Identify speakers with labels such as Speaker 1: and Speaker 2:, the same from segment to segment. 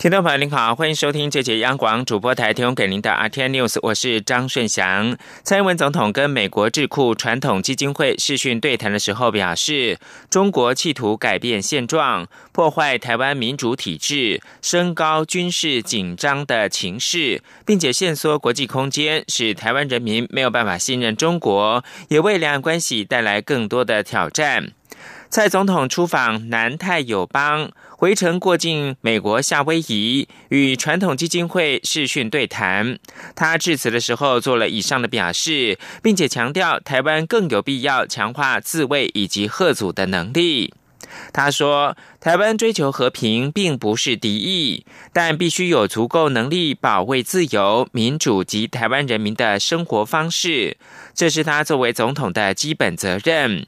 Speaker 1: 听众朋友您好，欢迎收听这节央广主播台提供给您的 RTN News，我是张顺祥。蔡英文总统跟美国智库传统基金会视讯对谈的时候表示，中国企图改变现状，破坏台湾民主体制，升高军事紧张的情势，并且限缩国际空间，使台湾人民没有办法信任中国，也为两岸关系带来更多的挑战。蔡总统出访南太友邦，回程过境美国夏威夷，与传统基金会视讯对谈。他致辞的时候做了以上的表示，并且强调台湾更有必要强化自卫以及贺祖的能力。他说：“台湾追求和平并不是敌意，但必须有足够能力保卫自由、民主及台湾人民的生活方式，这是他作为总统的基本责任。”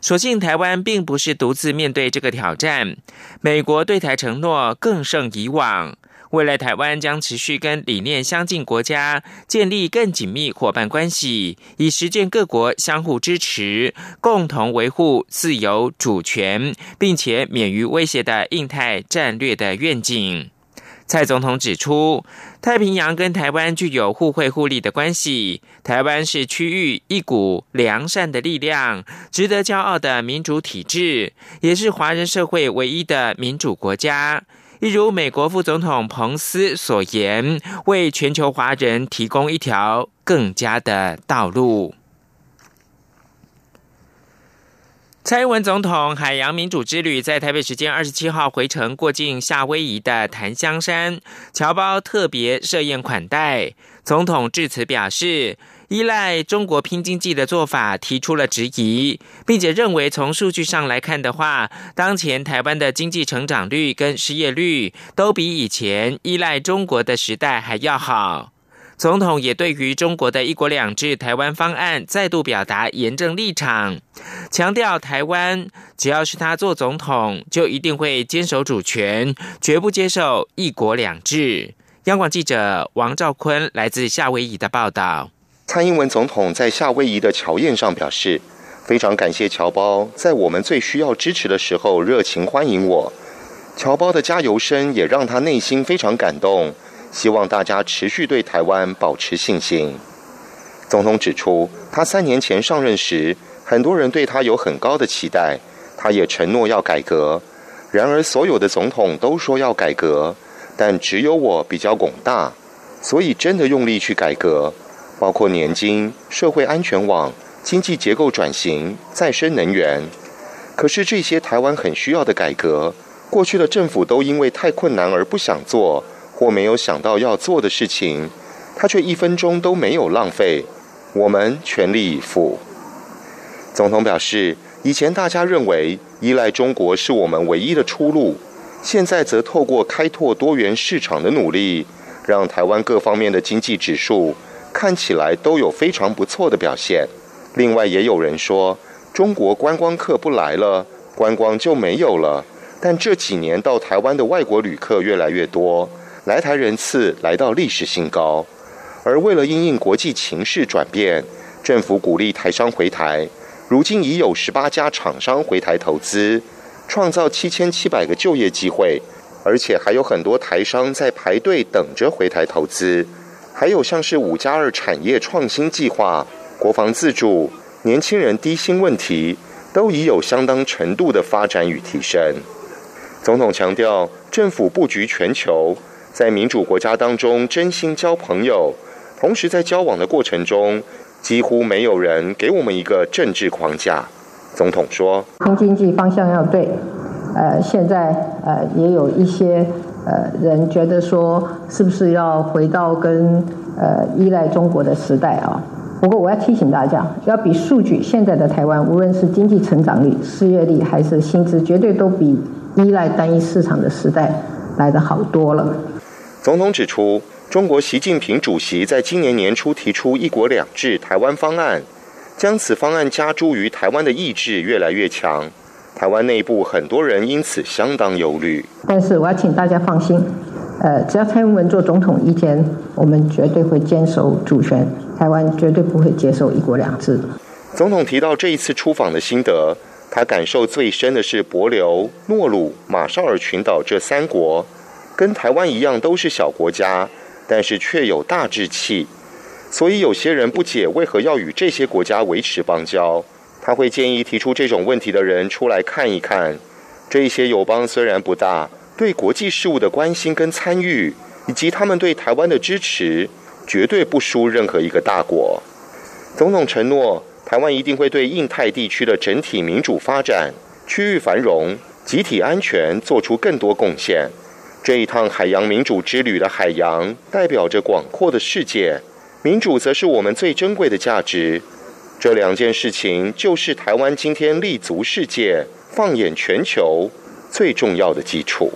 Speaker 1: 所幸台湾并不是独自面对这个挑战，美国对台承诺更胜以往。未来台湾将持续跟理念相近国家建立更紧密伙伴关系，以实践各国相互支持、共同维护自由主权，并且免于威胁的印太战略的愿景。蔡总统指出，太平洋跟台湾具有互惠互利的关系。台湾是区域一股良善的力量，值得骄傲的民主体制，也是华人社会唯一的民主国家。一如美国副总统彭斯所言，为全球华人提供一条更加的道路。蔡英文总统海洋民主之旅在台北时间二十七号回程过境夏威夷的檀香山，侨胞特别设宴款待。总统致辞表示，依赖中国拼经济的做法提出了质疑，并且认为从数据上来看的话，当前台湾的经济成长率跟失业率都比以前依赖中国的时代还要好。总统也对于中国的一国两制台湾方案再度表达严正立场，强调台湾只要是他做总统，就一定会坚守主权，绝不接受一国两制。央广记者王兆坤来自夏威夷的报道。
Speaker 2: 蔡英文总统在夏威夷的侨宴上表示，非常感谢侨胞在我们最需要支持的时候热情欢迎我，侨胞的加油声也让他内心非常感动。希望大家持续对台湾保持信心。总统指出，他三年前上任时，很多人对他有很高的期待，他也承诺要改革。然而，所有的总统都说要改革，但只有我比较广大，所以真的用力去改革，包括年金、社会安全网、经济结构转型、再生能源。可是这些台湾很需要的改革，过去的政府都因为太困难而不想做。或没有想到要做的事情，他却一分钟都没有浪费。我们全力以赴。总统表示，以前大家认为依赖中国是我们唯一的出路，现在则透过开拓多元市场的努力，让台湾各方面的经济指数看起来都有非常不错的表现。另外，也有人说，中国观光客不来了，观光就没有了。但这几年到台湾的外国旅客越来越多。来台人次来到历史新高，而为了因应国际情势转变，政府鼓励台商回台。如今已有十八家厂商回台投资，创造七千七百个就业机会，而且还有很多台商在排队等着回台投资。还有像是五加二产业创新计划、国防自主、年轻人低薪问题，都已有相当程度的发展与提升。总统强调，政府布局全球。在民主国家当中，真心交朋友，同时在交往的过程中，几乎没有人给我们一个政治框架。总统说：“
Speaker 3: 新经济方向要对，呃，现在呃也有一些呃人觉得说，是不是要回到跟呃依赖中国的时代啊？不过我要提醒大家，要比数据，现在的台湾，无论是经济成长率、失业率还是薪资，绝对都比依赖单一市场的时代来的好多了。”
Speaker 2: 总统指出，中国习近平主席在今年年初提出“一国两制”台湾方案，将此方案加诸于台湾的意志越来越强。台湾内部很多人因此相当忧虑。
Speaker 3: 但是我要请大家放心，呃，只要蔡英文做总统一天，我们绝对会坚守主权，台湾绝对不会接受一国两制。
Speaker 2: 总统提到这一次出访的心得，他感受最深的是帛琉、诺鲁、马绍尔群岛这三国，跟台湾一样都是小国家，但是却有大志气。所以有些人不解为何要与这些国家维持邦交，他会建议提出这种问题的人出来看一看。这些友邦虽然不大，对国际事务的关心跟参与，以及他们对台湾的支持，绝对不输任何一个大国。总统承诺，台湾一定会对印太地区的整体民主发展、区域繁荣、集体安全做出更多贡献。这一趟海洋民主之旅的海洋，代表着广阔的世界。民主则是我们最珍贵的价值，这两件事情就是台湾今天立足世界、放眼全球最重要的基础。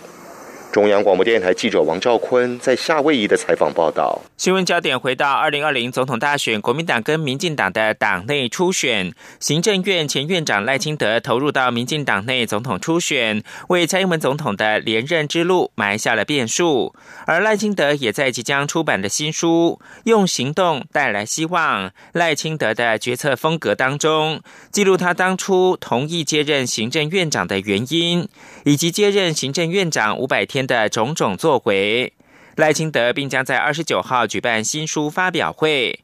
Speaker 2: 中央广播电台记者王兆坤在夏威夷的采访报道。
Speaker 1: 新闻焦点回到二零二零总统大选，国民党跟民进党的党内初选，行政院前院长赖清德投入到民进党内总统初选，为蔡英文总统的连任之路埋下了变数。而赖清德也在即将出版的新书《用行动带来希望：赖清德的决策风格》当中，记录他当初同意接任行政院长的原因，以及接任行政院长五百天。的种种作为，赖清德并将在二十九号举办新书发表会。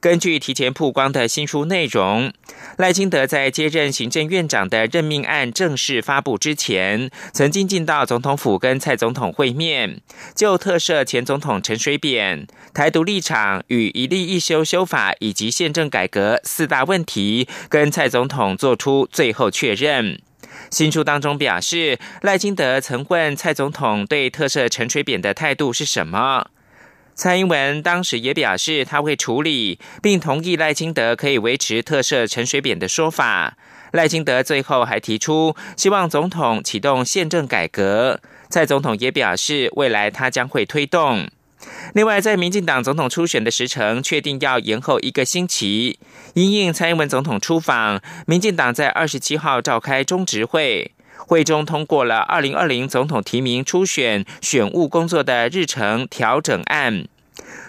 Speaker 1: 根据提前曝光的新书内容，赖清德在接任行政院长的任命案正式发布之前，曾经进到总统府跟蔡总统会面，就特赦前总统陈水扁、台独立场与一例一修修法以及宪政改革四大问题，跟蔡总统做出最后确认。新书当中表示，赖清德曾问蔡总统对特赦陈水扁的态度是什么？蔡英文当时也表示他会处理，并同意赖清德可以维持特赦陈水扁的说法。赖清德最后还提出希望总统启动宪政改革，蔡总统也表示未来他将会推动。另外，在民进党总统初选的时程确定要延后一个星期，因应蔡英文总统出访，民进党在二十七号召开中执会，会中通过了二零二零总统提名初选选务工作的日程调整案，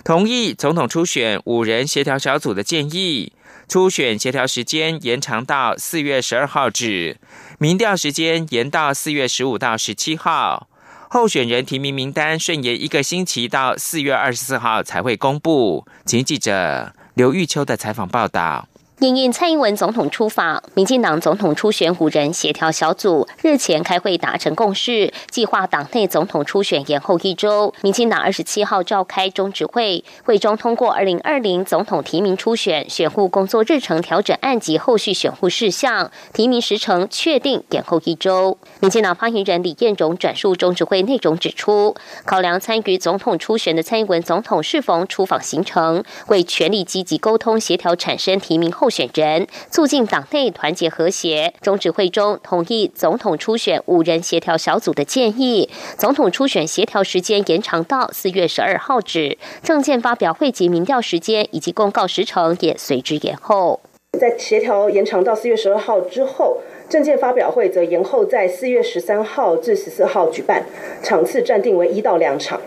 Speaker 1: 同意总统初选五人协调小组的建议，初选协调时间延长到四月十二号止，民调时间延到四月十五到十七号。候选人提名名单顺延一个星期，到四月二十四号才会公布。请记者刘玉秋的采访报道。
Speaker 4: 因应蔡英文总统出访，民进党总统初选五人协调小组日前开会达成共识，计划党内总统初选延后一周。民进党二十七号召开中执会，会中通过二零二零总统提名初选选护工作日程调整案及后续选护事项，提名时程确定延后一周。民进党发言人李彦荣转述中执会内容指出，考量参与总统初选的蔡英文总统适逢出访行程，为全力积极沟通协调产生提名后。选人促进党内团结和谐，中指会中同意总统初选五人协调小组的建议，总统初选协调时间延长到四月十二号止，政见发表会及民调时间以及公告时程也随之延后。
Speaker 5: 在协调延长到四月十二号之后，政见发表会则延后在四月十三号至十四号举办，场次暂定为一到两场。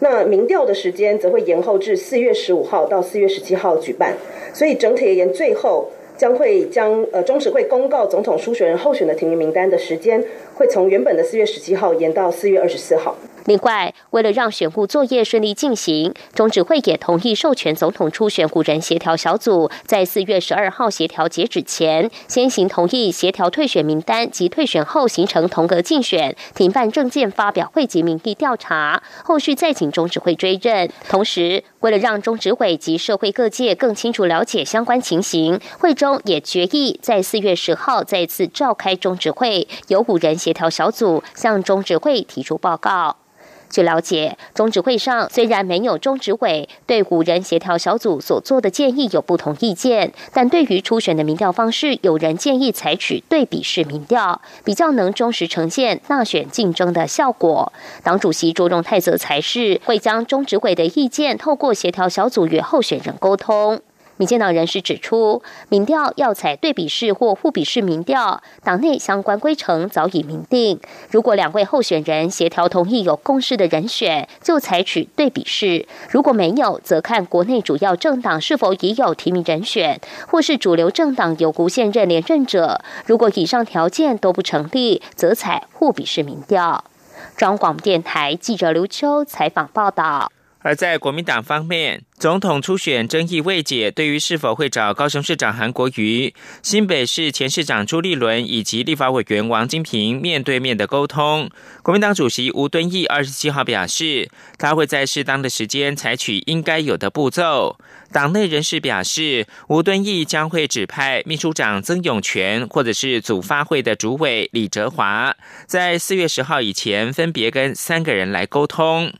Speaker 5: 那民调的时间则会延后至四月十五号到四月十七号举办，所以整体而言，最后将会将呃中止会公告总统初选人候选的提名名单的时间，会从原本的四月十七号延到四月二十四号。
Speaker 4: 另外，为了让选务作业顺利进行，中指会也同意授权总统初选五人协调小组，在四月十二号协调截止前，先行同意协调退选名单及退选后形成同格竞选，停办证件发表会及民意调查，后续再请中指会追认。同时，为了让中指委及社会各界更清楚了解相关情形，会中也决议在四月十号再次召开中指会，由五人协调小组向中指会提出报告。据了解，中指会上虽然没有中指委对五人协调小组所做的建议有不同意见，但对于初选的民调方式，有人建议采取对比式民调，比较能忠实呈现大选竞争的效果。党主席卓荣泰则才是会将中指委的意见透过协调小组与候选人沟通。民进党人士指出，民调要采对比式或互比式民调，党内相关规程早已明定。如果两位候选人协调同意有共识的人选，就采取对比式；如果没有，则看国内主要政党是否已有提名人选，或是主流政党有无现任连任者。如果以上条件都不成立，则采互比式民调。中广电台记者刘秋采访报道。
Speaker 1: 而在国民党方面，总统初选争议未解，对于是否会找高雄市长韩国瑜、新北市前市长朱立伦以及立法委员王金平面对面的沟通，国民党主席吴敦义二十七号表示，他会在适当的时间采取应该有的步骤。党内人士表示，吴敦义将会指派秘书长曾永权或者是组发会的主委李哲华，在四月十号以前分别跟三个人来沟通。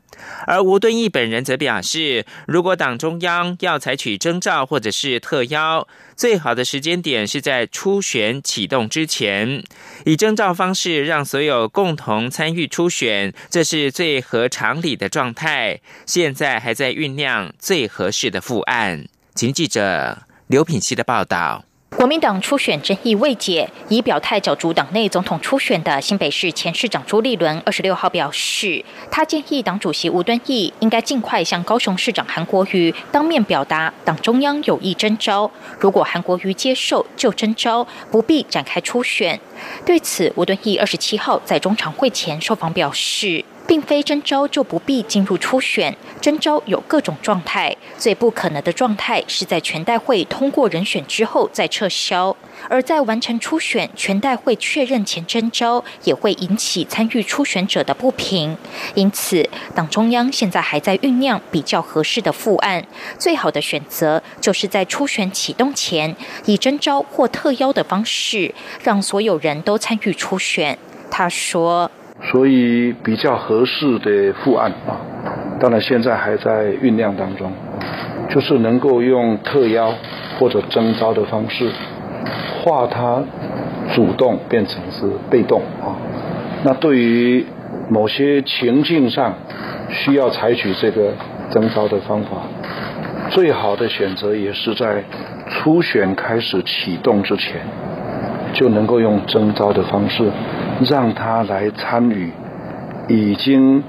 Speaker 1: 而吴敦义本人则表示，如果党中央要采取征召或者是特邀，最好的时间点是在初选启动之前，以征召方式让所有共同参与初选，这是最合常理的状态。现在还在酝酿最合适的复案。请记者刘品希的报道。
Speaker 6: 国民党初选争议未解，已表态角逐党内总统初选的新北市前市长朱立伦，二十六号表示，他建议党主席吴敦义应该尽快向高雄市长韩国瑜当面表达党中央有意征召，如果韩国瑜接受就征召，不必展开初选。对此，吴敦义二十七号在中常会前受访表示。并非征召就不必进入初选，征召有各种状态，最不可能的状态是在全代会通过人选之后再撤销，而在完成初选、全代会确认前征召，也会引起参与初选者的不平。因此，党中央现在还在酝酿比较合适的复案，最好的选择就是在初选启动前，以征召或特邀的方式，让所有人都参与初选。他说。
Speaker 7: 所以比较合适的复案啊，当然现在还在酝酿当中，就是能够用特邀或者征召的方式，化它主动变成是被动啊。那对于某些情境上需要采取这个征召的方法，最好的选择也是在初选开始启动之前，就能够用征召的方式。让他来参与已经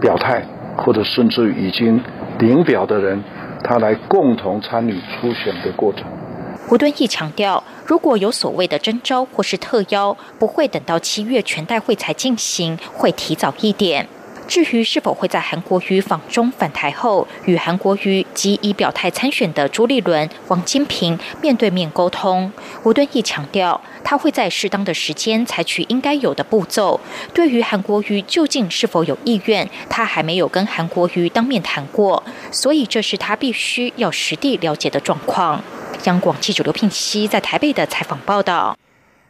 Speaker 7: 表态或者甚至已经领表的人，他来共同参与初选的过程。
Speaker 6: 胡敦义强调，如果有所谓的征召或是特邀，不会等到七月全代会才进行，会提早一点。至于是否会在韩国瑜访中返台后，与韩国瑜及已表态参选的朱立伦、王金平面对面沟通，吴敦义强调，他会在适当的时间采取应该有的步骤。对于韩国瑜究竟是否有意愿，他还没有跟韩国瑜当面谈过，所以这是他必须要实地了解的状况。央广记者刘聘熙在台北的采访报道。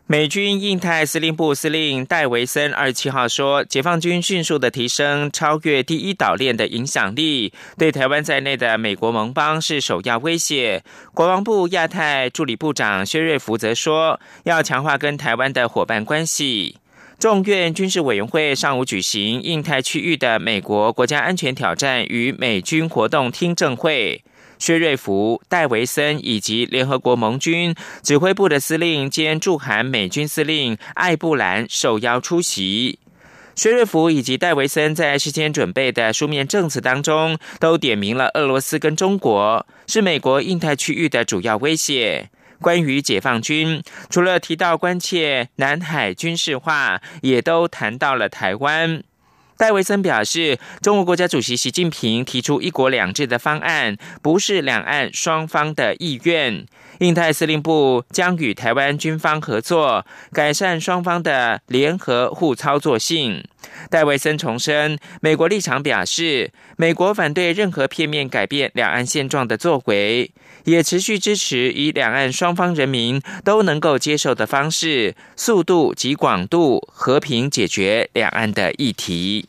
Speaker 1: 美军印太司令部司令戴维森二十七号说，解放军迅速的提升，超越第一岛链的影响力，对台湾在内的美国盟邦是首要威胁。国防部亚太助理部长薛瑞福则说，要强化跟台湾的伙伴关系。众院军事委员会上午举行印太区域的美国国家安全挑战与美军活动听证会。薛瑞福、戴维森以及联合国盟军指挥部的司令兼驻韩美军司令艾布兰受邀出席。薛瑞福以及戴维森在事先准备的书面证词当中，都点明了俄罗斯跟中国是美国印太区域的主要威胁。关于解放军，除了提到关切南海军事化，也都谈到了台湾。戴维森表示，中国国家主席习近平提出“一国两制”的方案，不是两岸双方的意愿。印太司令部将与台湾军方合作，改善双方的联合互操作性。戴维森重申，美国立场表示，美国反对任何片面改变两岸现状的作为，也持续支持以两岸双方人民都能够接受的方式，速度及广度和平解决两岸的议题。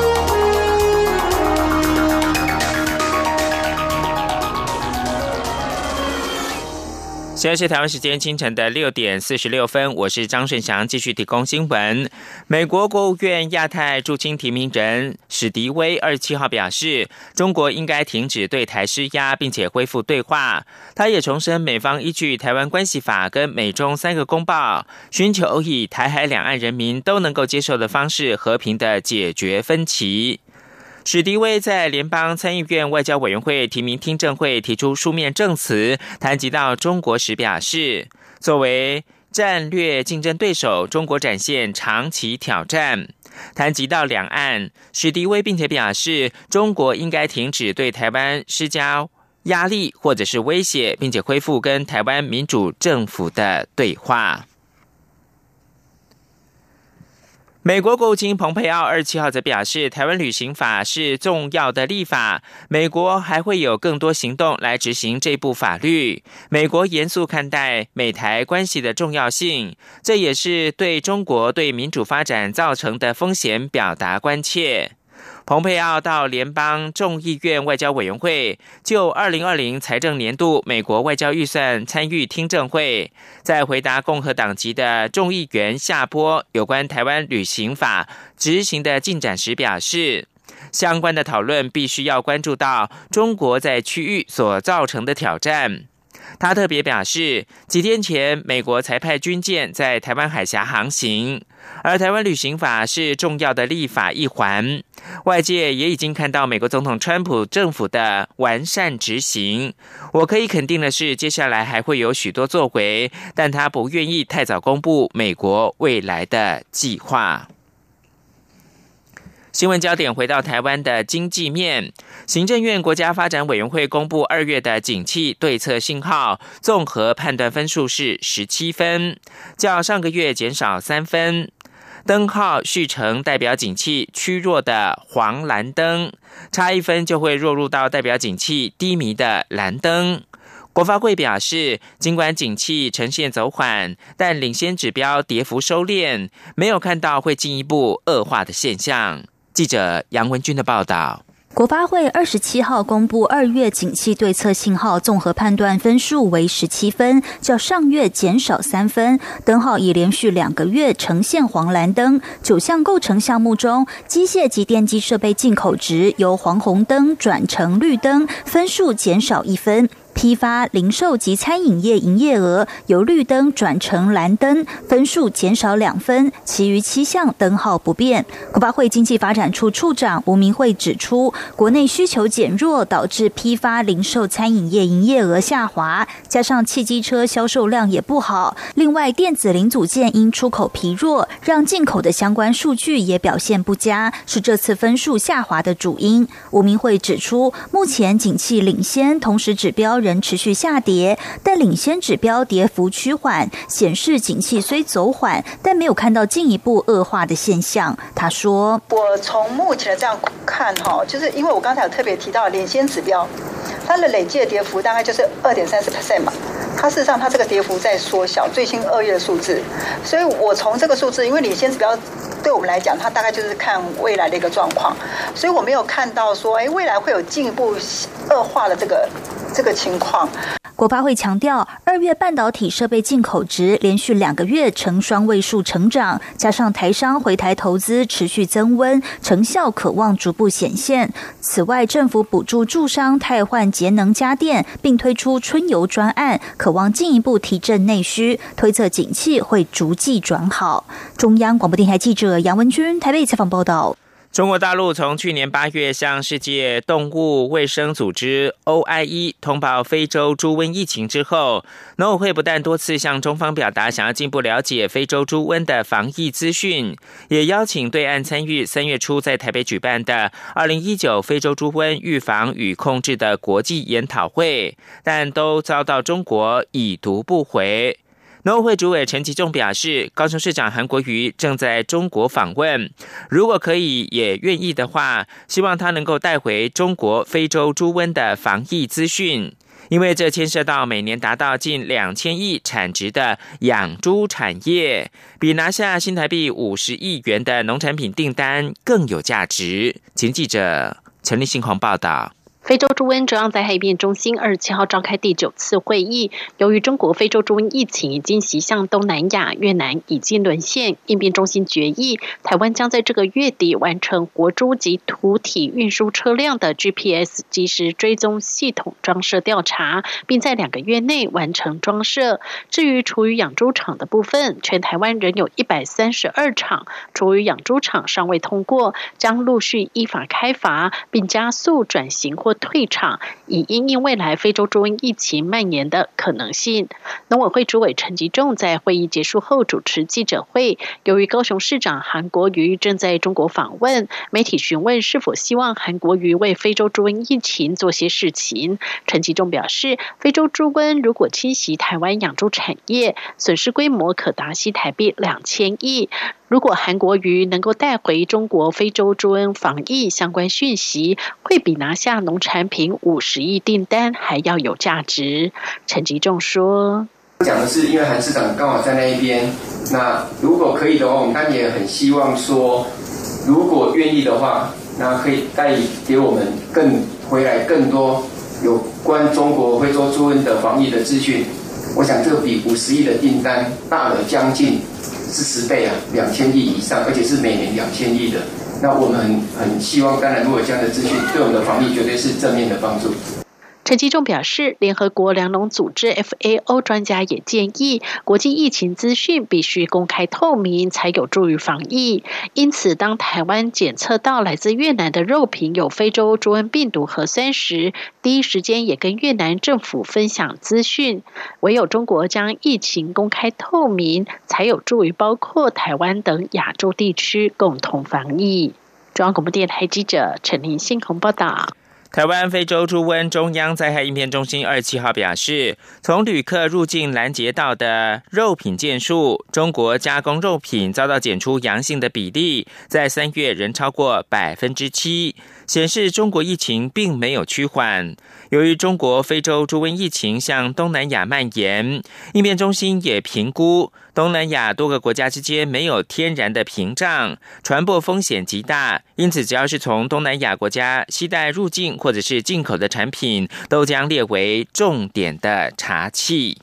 Speaker 1: 现在是台湾时间清晨的六点四十六分，我是张顺祥，继续提供新闻。美国国务院亚太驻青提名人史迪威二十七号表示，中国应该停止对台施压，并且恢复对话。他也重申，美方依据《台湾关系法》跟美中三个公报，寻求以台海两岸人民都能够接受的方式，和平的解决分歧。史迪威在联邦参议院外交委员会提名听证会提出书面证词，谈及到中国时表示，作为战略竞争对手，中国展现长期挑战。谈及到两岸，史迪威并且表示，中国应该停止对台湾施加压力或者是威胁，并且恢复跟台湾民主政府的对话。美国国务卿蓬佩奥二十七号则表示，台湾旅行法是重要的立法，美国还会有更多行动来执行这部法律。美国严肃看待美台关系的重要性，这也是对中国对民主发展造成的风险表达关切。蓬佩奥到联邦众议院外交委员会就二零二零财政年度美国外交预算参与听证会，在回答共和党籍的众议员夏波有关台湾旅行法执行的进展时表示，相关的讨论必须要关注到中国在区域所造成的挑战。他特别表示，几天前美国才派军舰在台湾海峡航行，而台湾旅行法是重要的立法一环。外界也已经看到美国总统川普政府的完善执行。我可以肯定的是，接下来还会有许多作为，但他不愿意太早公布美国未来的计划。新闻焦点回到台湾的经济面，行政院国家发展委员会公布二月的景气对策信号综合判断分数是十七分，较上个月减少三分。灯号续成代表景气趋弱的黄蓝灯，差一分就会落入到代表景气低迷的蓝灯。国发会表示，尽管景气呈现走缓，但领先指标跌幅收敛，没有看到会进一步恶化的现象。记者杨文军的报道。
Speaker 8: 国发会二十七号公布二月景气对策信号综合判断分数为十七分，较上月减少三分。灯号已连续两个月呈现黄蓝灯。九项构成项目中，机械及电机设备进口值由黄红灯转成绿灯，分数减少一分。批发、零售及餐饮业营业额由绿灯转成蓝灯，分数减少两分，其余七项灯号不变。国发会经济发展处处长吴明慧指出，国内需求减弱导致批发、零售、餐饮业营业额下滑，加上汽机车销售量也不好。另外，电子零组件因出口疲弱，让进口的相关数据也表现不佳，是这次分数下滑的主因。吴明慧指出，目前景气领先，同时指标。仍持续下跌，但领先指标跌幅趋缓，显示景气虽走缓，但没有看到进一步恶化的现象。他说：“
Speaker 9: 我从目前的这样看，哈，就是因为我刚才有特别提到领先指标，它的累计的跌幅大概就是二点三十 percent 嘛。它事实上它这个跌幅在缩小，最新二月的数字。所以我从这个数字，因为领先指标对我们来讲，它大概就是看未来的一个状况，所以我没有看到说，哎，未来会有进一步恶化的这个。”这个情况，
Speaker 8: 国发会强调，二月半导体设备进口值连续两个月呈双位数成长，加上台商回台投资持续增温，成效可望逐步显现。此外，政府补助驻商汰换节能家电，并推出春游专案，可望进一步提振内需，推测景气会逐季转好。中央广播电台记者杨文君台北采访报道。
Speaker 1: 中国大陆从去年八月向世界动物卫生组织 OIE 通报非洲猪瘟疫情之后，农委会不但多次向中方表达想要进一步了解非洲猪瘟的防疫资讯，也邀请对岸参与三月初在台北举办的二零一九非洲猪瘟预防与控制的国际研讨会，但都遭到中国已读不回。农委会主委陈其仲表示，高雄市长韩国瑜正在中国访问，如果可以也愿意的话，希望他能够带回中国非洲猪瘟的防疫资讯，因为这牵涉到每年达到近两千亿产值的养猪产业，比拿下新台币五十亿元的农产品订单更有价值。请记者陈立信鸿报道。
Speaker 10: 非洲猪瘟中央灾害应变中心二十七号召开第九次会议，由于中国非洲猪瘟疫情已经袭向东南亚，越南已经沦陷，应变中心决议，台湾将在这个月底完成国猪及土体运输车辆的 GPS 即时追踪系统装设调查，并在两个月内完成装设。至于厨余养猪场的部分，全台湾仍有一百三十二场厨余养猪场尚未通过，将陆续依法开罚，并加速转型或。退场，以因应未来非洲猪瘟疫情蔓延的可能性。农委会主委陈吉仲在会议结束后主持记者会。由于高雄市长韩国瑜正在中国访问，媒体询问是否希望韩国瑜为非洲猪瘟疫情做些事情。陈吉仲表示，非洲猪瘟如果侵袭台湾养猪产业，损失规模可达西台币两千亿。如果韩国瑜能够带回中国非洲猪瘟防疫相关讯息，会比拿下农产品五十亿订单还要有价值。陈吉仲说：“
Speaker 11: 讲的是因为韩市长刚好在那一边，那如果可以的话，我们当然也很希望说，如果愿意的话，那可以带给我们更回来更多有关中国非洲猪瘟的防疫的资讯。我想这比五十亿的订单大了将近。”是十倍啊，两千亿以上，而且是每年两千亿的。那我们很很希望，当然，如果这样的资讯对我们的防疫绝对是正面的帮助。
Speaker 10: 陈吉仲表示，联合国粮农组织 FAO 专家也建议，国际疫情资讯必须公开透明，才有助于防疫。因此，当台湾检测到来自越南的肉品有非洲猪瘟病毒核酸时，第一时间也跟越南政府分享资讯。唯有中国将疫情公开透明，才有助于包括台湾等亚洲地区共同防疫。中央广播电台记者陈林信鸿报道。
Speaker 1: 台湾非洲猪瘟中央灾害应变中心二十七号表示，从旅客入境拦截到的肉品件数，中国加工肉品遭到检出阳性的比例，在三月仍超过百分之七。显示中国疫情并没有趋缓。由于中国非洲猪瘟疫情向东南亚蔓延，应变中心也评估东南亚多个国家之间没有天然的屏障，传播风险极大。因此，只要是从东南亚国家携带入境或者是进口的产品，都将列为重点的查器。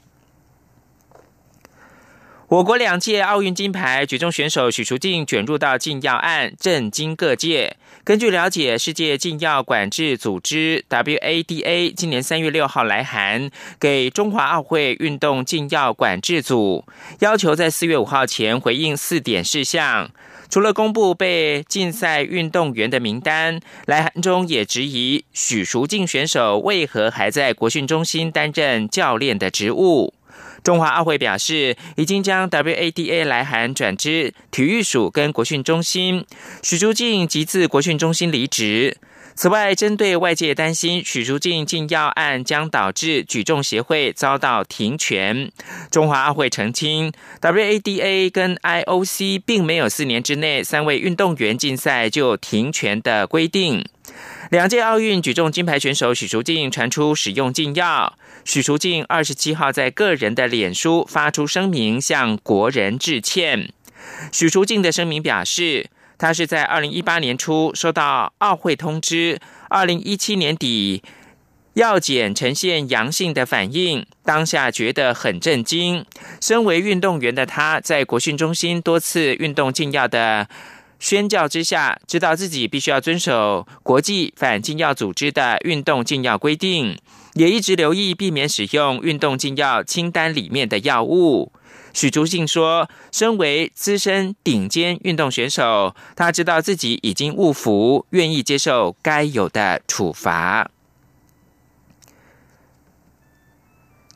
Speaker 1: 我国两届奥运金牌举重选手许淑净卷入到禁药案，震惊各界。根据了解，世界禁药管制组织 WADA 今年三月六号来函给中华奥会运动禁药管制组，要求在四月五号前回应四点事项。除了公布被禁赛运动员的名单，来函中也质疑许淑净选手为何还在国训中心担任教练的职务。中华奥会表示，已经将 WADA 来函转至体育署跟国训中心，许淑净即自国训中心离职。此外，针对外界担心许淑净禁药案将导致举重协会遭到停权，中华奥会澄清，WADA 跟 IOC 并没有四年之内三位运动员竞赛就停权的规定。两届奥运举重金牌选手许淑净传出使用禁药，许淑净二十七号在个人的脸书发出声明，向国人致歉。许淑净的声明表示，他是在二零一八年初收到奥会通知，二零一七年底药检呈现阳性的反应，当下觉得很震惊。身为运动员的他，在国训中心多次运动禁药的。宣教之下，知道自己必须要遵守国际反禁药组织的运动禁药规定，也一直留意避免使用运动禁药清单里面的药物。许竹信说：“身为资深顶尖运动选手，他知道自己已经误服，愿意接受该有的处罚。”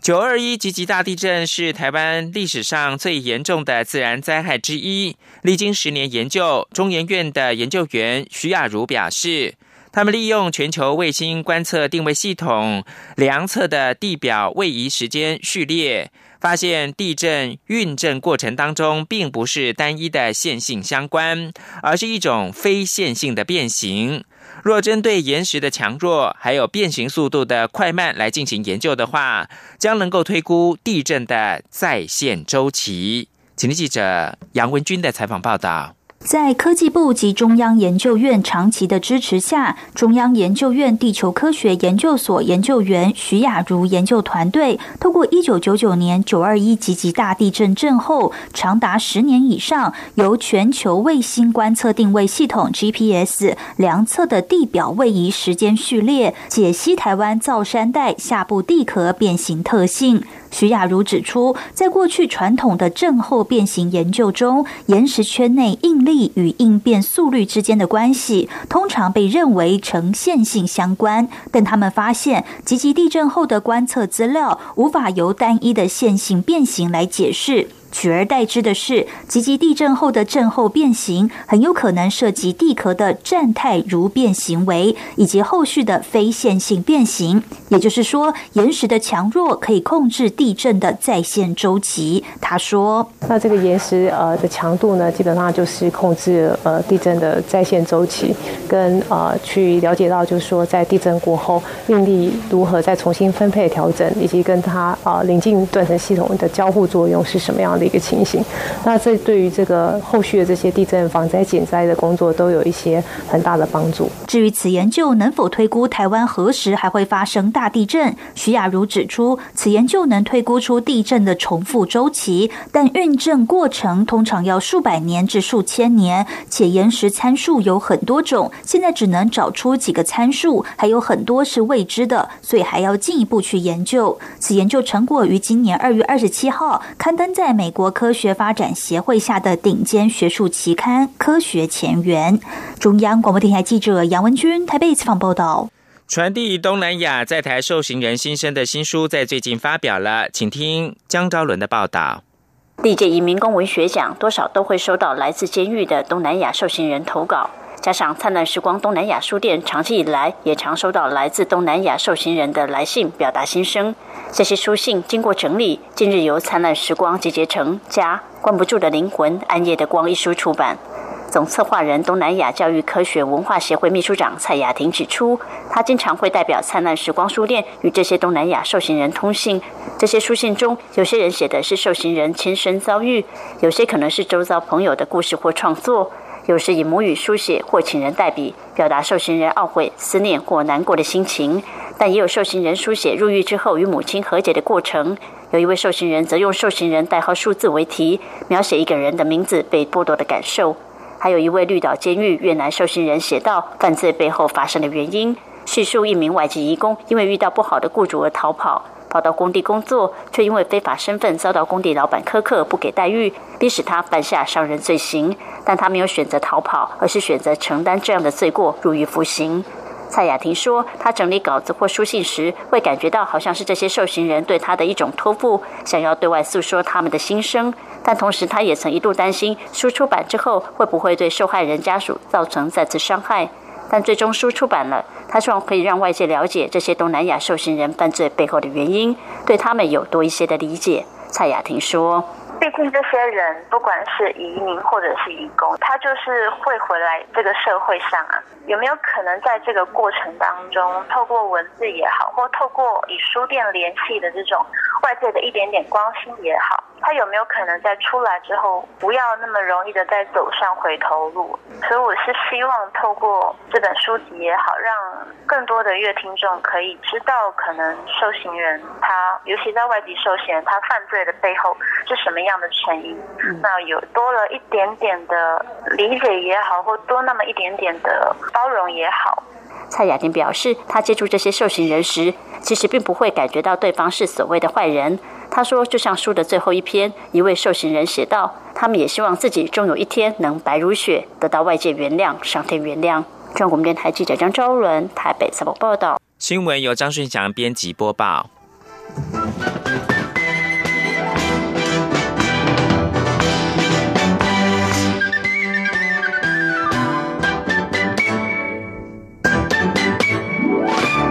Speaker 1: 九二一级级大地震是台湾历史上最严重的自然灾害之一。历经十年研究，中研院的研究员徐雅茹表示，他们利用全球卫星观测定位系统量测的地表位移时间序列，发现地震运震过程当中并不是单一的线性相关，而是一种非线性的变形。若针对岩石的强弱，还有变形速度的快慢来进行研究的话，将能够推估地震的再现周期。请听记者杨文军的采访报道。
Speaker 8: 在科技部及中央研究院长期的支持下，中央研究院地球科学研究所研究员徐雅茹研究团队，透过一九九九年九二一级级大地震震后长达十年以上，由全球卫星观测定位系统 GPS 量测的地表位移时间序列，解析台湾造山带下部地壳变形特性。徐雅茹指出，在过去传统的震后变形研究中，岩石圈内应力与应变速率之间的关系，通常被认为呈线性相关。但他们发现，积极地震后的观测资料无法由单一的线性变形来解释。取而代之的是，积极地震后的震后变形很有可能涉及地壳的站态如变行为，以及后续的非线性变形。也就是说，岩石的强弱可以控制地震的在线周期。他说：“
Speaker 12: 那这个岩石呃的强度呢，基本上就是控制呃地震的在线周期，跟呃去了解到就是说在地震过后应力如何再重新分配调整，以及跟它啊临近断层系统的交互作用是什么样的。”的一个情形，那这对于这个后续的这些地震防灾减灾的工作都有一些很大的帮助。
Speaker 8: 至于此研究能否推估台湾何时还会发生大地震，徐雅茹指出，此研究能推估出地震的重复周期，但运震过程通常要数百年至数千年，且岩石参数有很多种，现在只能找出几个参数，还有很多是未知的，所以还要进一步去研究。此研究成果于今年二月二十七号刊登在美。国科学发展协会下的顶尖学术期刊《科学前沿》。中央广播电台记者杨文君台北采访报道。
Speaker 1: 传递东南亚在台受刑人新生的新书在最近发表了，请听江昭伦的报道。
Speaker 13: 历届移民公文学奖多少都会收到来自监狱的东南亚受刑人投稿，加上灿烂时光东南亚书店长期以来也常收到来自东南亚受刑人的来信，表达心声。这些书信经过整理，近日由灿烂时光集结成《家关不住的灵魂暗夜的光》一书出版。总策划人东南亚教育科学文化协会秘书长蔡雅婷指出，他经常会代表灿烂时光书店与这些东南亚受刑人通信。这些书信中，有些人写的是受刑人亲身遭遇，有些可能是周遭朋友的故事或创作，有时以母语书写或请人代笔，表达受刑人懊悔、思念或难过的心情。但也有受刑人书写入狱之后与母亲和解的过程。有一位受刑人则用受刑人代号数字为题，描写一个人的名字被剥夺的感受。还有一位绿岛监狱越南受刑人写道犯罪背后发生的原因，叙述一名外籍移工因为遇到不好的雇主而逃跑，跑到工地工作，却因为非法身份遭到工地老板苛刻不给待遇，逼使他犯下伤人罪行。但他没有选择逃跑，而是选择承担这样的罪过，入狱服刑。蔡雅婷说，她整理稿子或书信时，会感觉到好像是这些受刑人对她的一种托付，想要对外诉说他们的心声。但同时，她也曾一度担心，书出版之后会不会对受害人家属造成再次伤害。但最终书出版了，她希望可以让外界了解这些东南亚受刑人犯罪背后的原因，对他们有多一些的理解。蔡雅婷说。
Speaker 14: 毕竟这些人不管是移民或者是移工，他就是会回来这个社会上啊。有没有可能在这个过程当中，透过文字也好，或透过与书店联系的这种外界的一点点关心也好，他有没有可能在出来之后，不要那么容易的再走上回头路？所以我是希望透过这本书籍也好，让更多的乐听众可以知道，可能受刑人他，尤其在外籍受刑人他犯罪的背后是什么样。的成因，那有多了一点点的理解也好，或多那么一点点的包容也好。
Speaker 13: 蔡雅婷表示，她接触这些受刑人时，其实并不会感觉到对方是所谓的坏人。他说，就像书的最后一篇，一位受刑人写道：“他们也希望自己终有一天能白如雪，得到外界原谅，上天原谅。”中国电台记者张昭伦台北三访报道。
Speaker 1: 新闻由张顺祥编辑播报。